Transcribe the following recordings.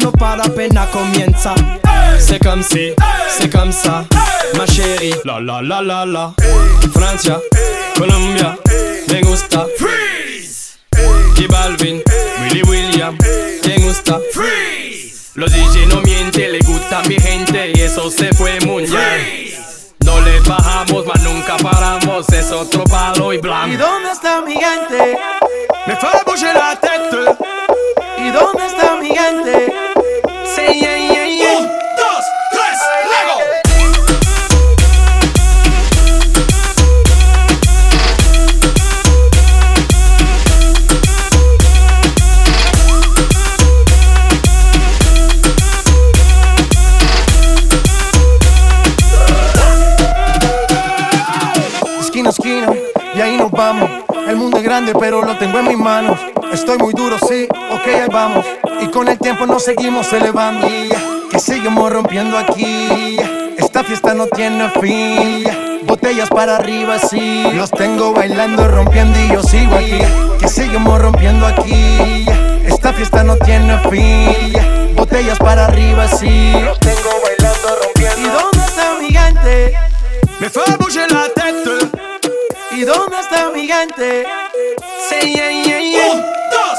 No para apenas comienza. C'est comme si, c'est comme ça, ma chérie. La la la la la. Francia, Colombia, me gusta. Freeze. Y Balvin, Willy William, me gusta. Freeze. Los DJ no mienten, le gusta mi gente y eso se fue muy bien. No le bajamos, mas nunca paramos, es otro palo y blanco. ¿Y dónde está mi gente? Me fue a la tête. ¿Y dónde está mi gente? Pero lo tengo en mis manos. Estoy muy duro, sí, ok, ahí vamos. Y con el tiempo nos seguimos elevando. Que seguimos rompiendo aquí. Esta fiesta no tiene fin. Botellas para arriba, sí. Los tengo bailando, rompiendo y yo sigo aquí. Que seguimos rompiendo aquí. Esta fiesta no tiene fin. Botellas para arriba, sí. Los tengo bailando, rompiendo. ¿Y dónde está mi gente? Me fue a la tête. ¿Y dónde está mi gente? Sí, yeah, yeah, yeah. Un, dos,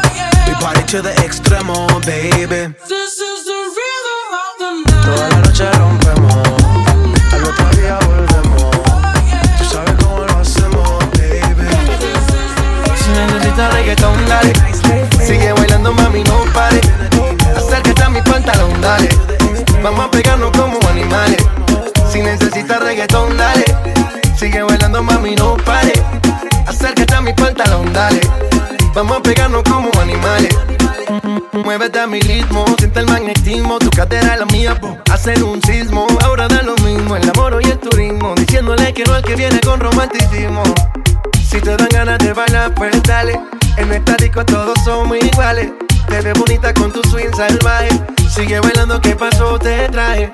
We party to the extremo, baby. This is the rhythm of the night. Toda la noche rompemos, al otro día volvemos. Tú sabes cómo lo hacemos, baby. Si necesitas reggaetón, dale. Sigue bailando, mami, no pare. Acércate a mi pantalón, dale. Vamos a pegarnos como animales. Si necesitas reggaetón, dale. Sigue bailando, mami, no pare. Acércate a mi pantalón, dale. Vamos a pegarnos como animales. Muévete a mi ritmo, siente el magnetismo, tu cadera la mía, po. hacen un sismo. Ahora da lo mismo, el amor y el turismo, diciéndole que no al que viene con romanticismo. Si te dan ganas de bailar, pues dale. En esta disco todos somos iguales. Te ves bonita con tu swing salvaje. Sigue bailando, ¿qué pasó? Te traje.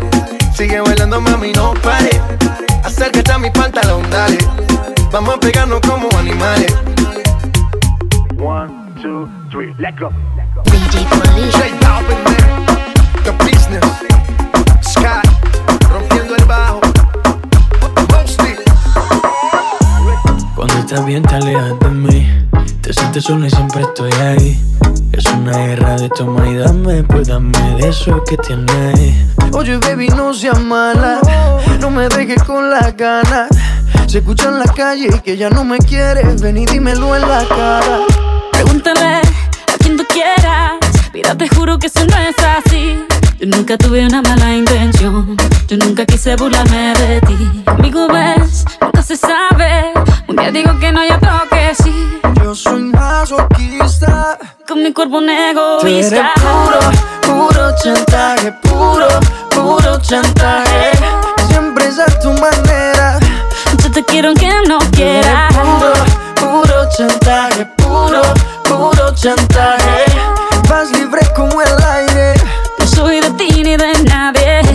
Sigue bailando, mami, no pare. Acércate a mi pantalón, dale. Vamos a pegarnos como animales. One, two, three, let go. DJ Police. J Balvin, man. The business. Scott, rompiendo el bajo. Mostly. Cuando estás bien te alejas de mí Te sientes sola y siempre estoy ahí Es una guerra de toma y dame Pues dame de eso que tienes Oye baby no seas mala No me dejes con las ganas Se escucha en la calle que ya no me quieres Ven y dímelo en la cara Pregúntale a quien tú quieras. Mira, te juro que eso no es así. Yo nunca tuve una mala intención. Yo nunca quise burlarme de ti. Amigo, ves, nunca se sabe. Un día digo que no, y otro que sí. Yo soy masoquista Con mi cuerpo un Tú eres egoísta. puro, puro chantaje Puro, puro chantaje Siempre es a tu manera Yo te quiero aunque no quieras. Puro, puro chantaje, puro, puro chantaje.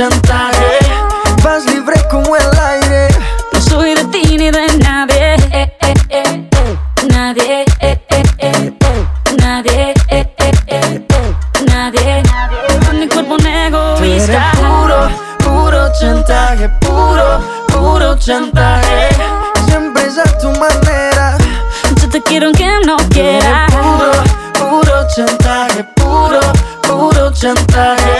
chantaje. Vas libre como el aire. No soy de ti ni de nadie eh, eh, eh, eh. Nadie eh, eh, eh, eh. Nadie eh, eh, eh, eh. Nadie Con mi cuerpo un egoísta puro, puro chantaje, puro, puro chantaje. Siempre es a tu manera. Yo te quiero aunque no quieras Puro, puro chantaje, puro, puro chantaje.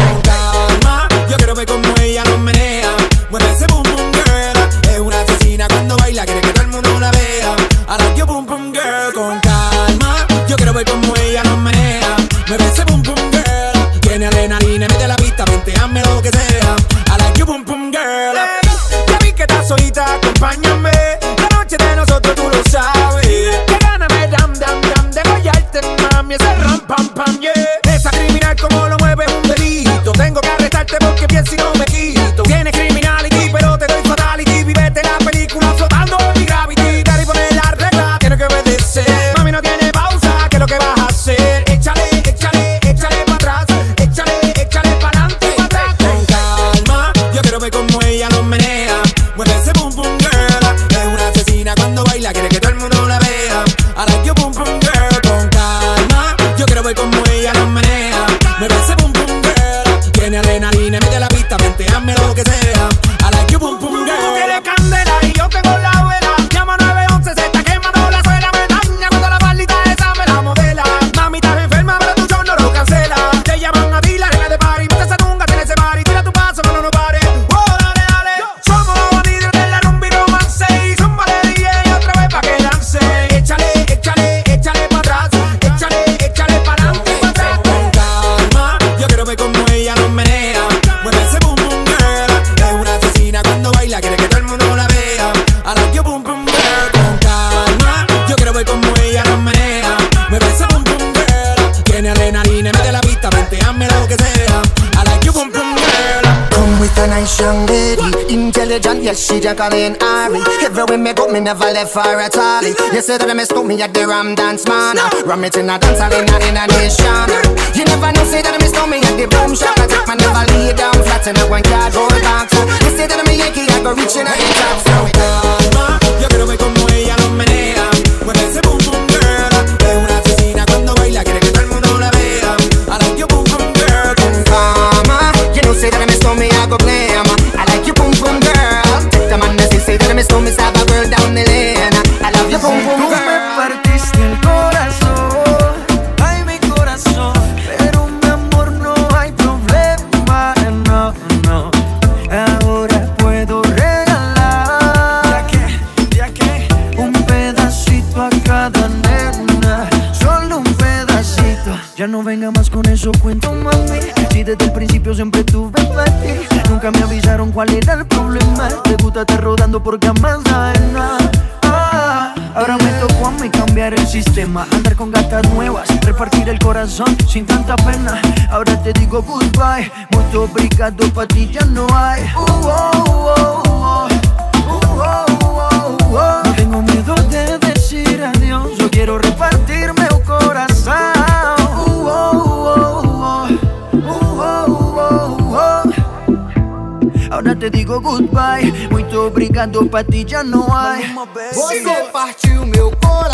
partículas flotando Yes, she drunk all in Ari. Everywhere me go, me never left for at all. You say that I mistook me at the Ram Dance Man. Ram it in a dance hall in a, in a nation. You never know, say that I mistook me at the Boom Shop. I take my never lay down flat in a one cardboard box. You say that I'm a Yankee, I go reaching a the top. So, calma, yo quiero ver como ella lo menea. pena. Ahora te digo goodbye. Muito obrigado, pa' ti ya no hay. Uh -oh, uh -oh, uh -oh. No tengo miedo de decir adiós. Yo quiero repartir meu corazón. Uh, uh, Ahora te digo goodbye. Muito obrigado, pra ti já não há. Você partiu meu coração.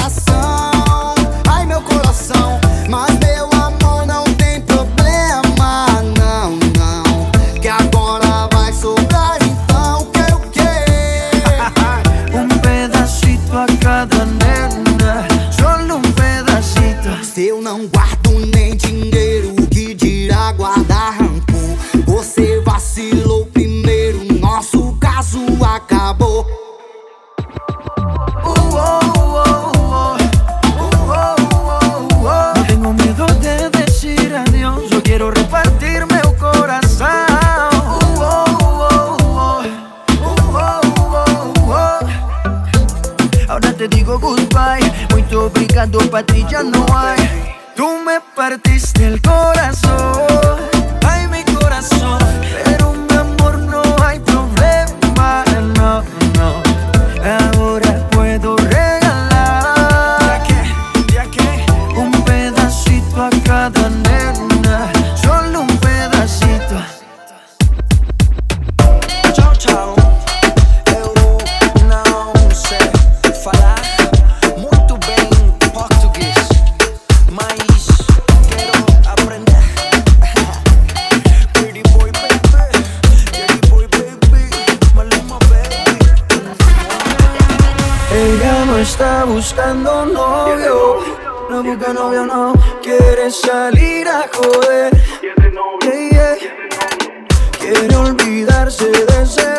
perdiste el salir a joder. Yeah, yeah. Quiere olvidarse de ese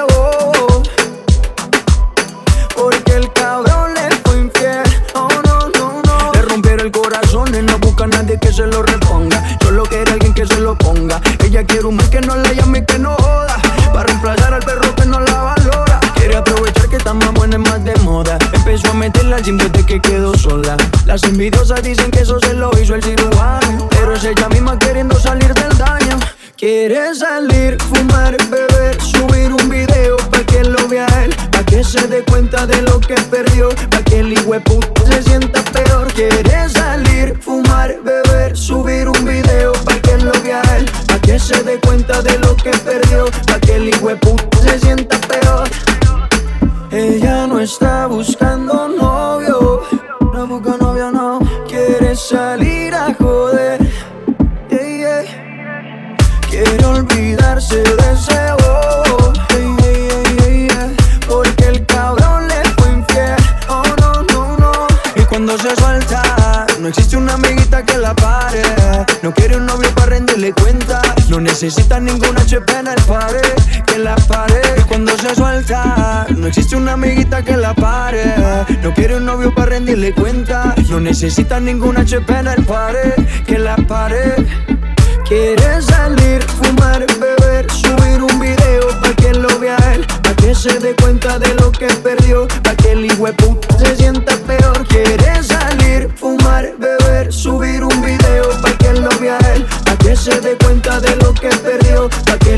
porque el cabrón le fue infiel. Oh no, no, no. Le rompieron el corazón y no busca a nadie que se lo reponga. Solo quiere alguien que se lo ponga. Ella quiere un man que no la llame y que no joda. Para reemplazar al perro que no la valora. Quiere aprovechar que está más buena y más de moda. Empezó a meterla al gym desde que quedó sola. Las envidiosas dicen que eso se lo hizo el cirujano. Ella misma queriendo salir del daño. Quiere salir, fumar, beber, subir un video pa' que lo vea él, pa' que se dé cuenta de lo que perdió, pa' que el puto se sienta peor. Quiere salir, fumar, beber, subir un video pa' que lo vea él, pa' que se dé cuenta de lo que perdió, pa' que el puto se sienta peor. Ella no está buscando No quiere un novio para rendirle cuenta. No necesita ninguna HP en el pared Que la pare cuando se suelta. No existe una amiguita que la pare. No quiere un novio para rendirle cuenta. No necesita ninguna HP en el pared Que la pare. Quiere salir, fumar, beber, subir un video pa' que lo vea él, pa' que se dé cuenta de lo que perdió, pa' que el puto se sienta peor. Quiere salir, fumar, beber, subir un video se dé cuenta de lo que perdió, pa' que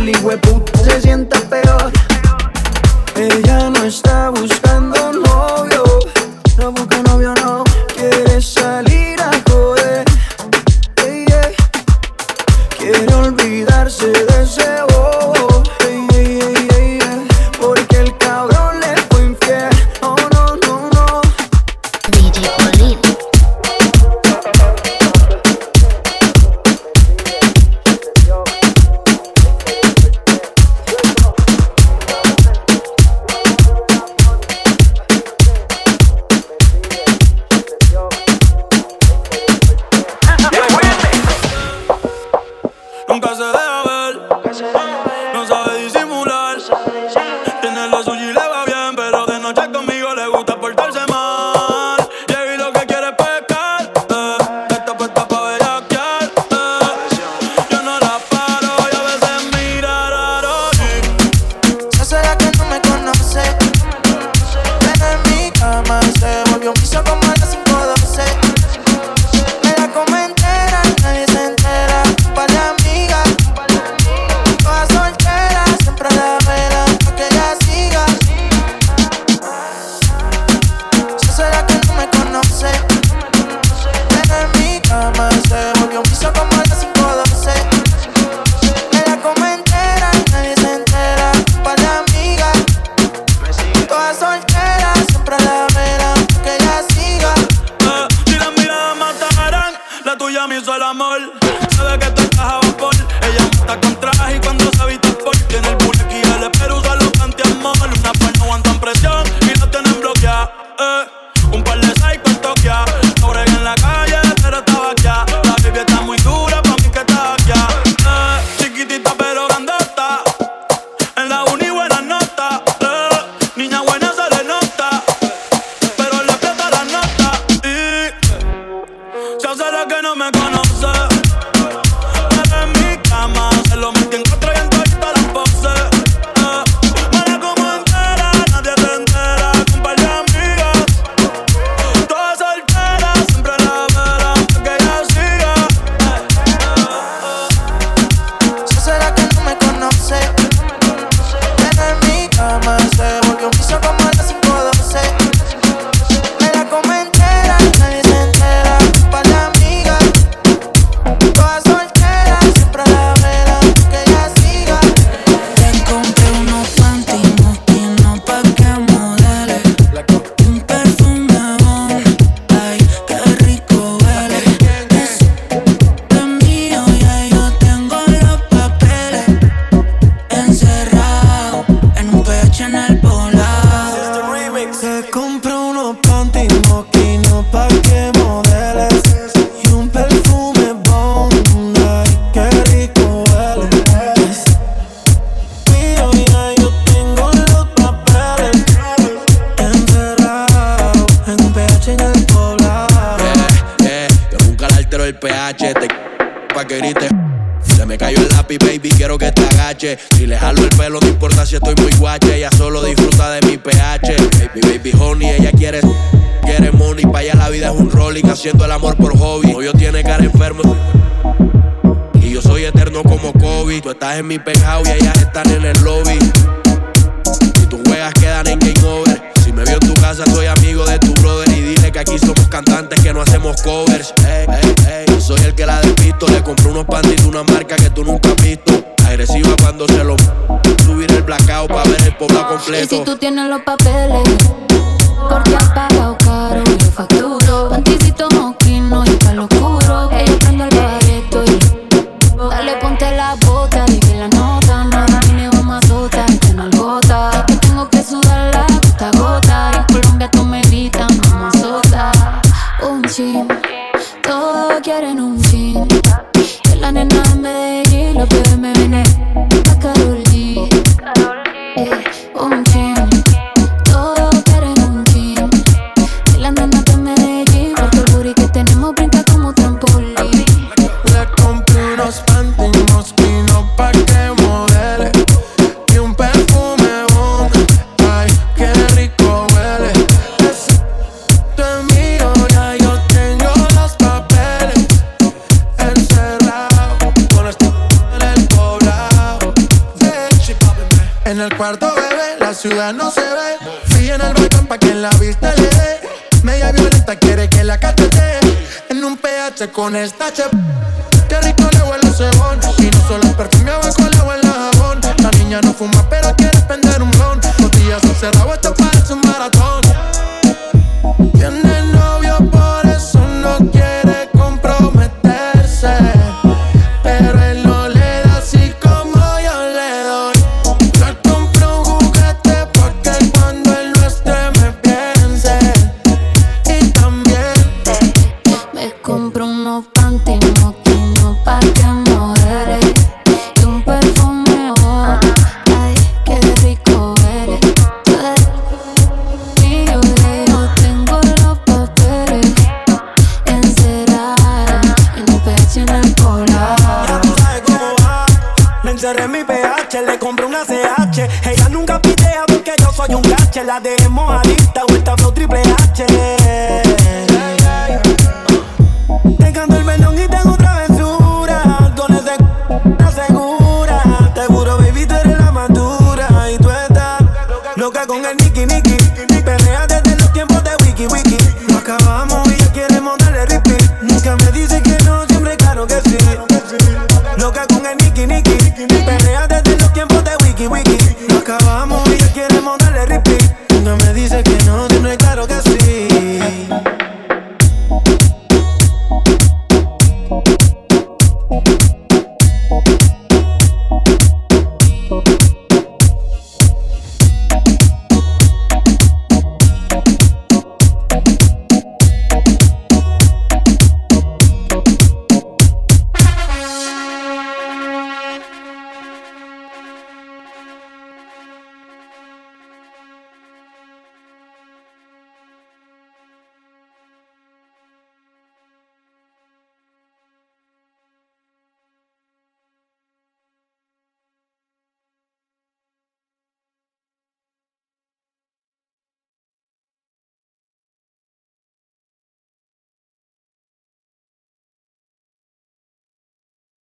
mi uh. Se me cayó el lápiz, baby, quiero que te agache. Si le jalo el pelo, no importa si estoy muy guache. Ella solo disfruta de mi pH. Baby, baby, honey, ella quiere, quiere money. Pa' allá la vida es un rolling, haciendo el amor por hobby. Novio tiene cara enfermo. Y yo soy eterno como Kobe. Tú estás en mi penthouse y ellas están en el lobby. Si tus juegas quedan en game over. Me veo en tu casa, soy amigo de tu brother. Y dile que aquí somos cantantes que no hacemos covers. Ey, ey, ey. Soy el que la despisto. Le compré unos de una marca que tú nunca has visto. Agresiva cuando se lo subir el blackout para ver el pueblo Y completo. si tú tienes los papeles, porque has pagado caro, yo facturo. Panticito Fui en el balcón pa' que la vista le dé. Media violenta quiere que la cachete. En un PH con esta che Qué rico le huele el cebón Y no solo perfume abajo le huele jabón. La niña no fuma pero quiere prender un blon. Botellas encerrado, esto parece un Mi PH, le compré una CH. Ella nunca pitea porque yo soy un gache. La dejemos adicta o esta flow triple H.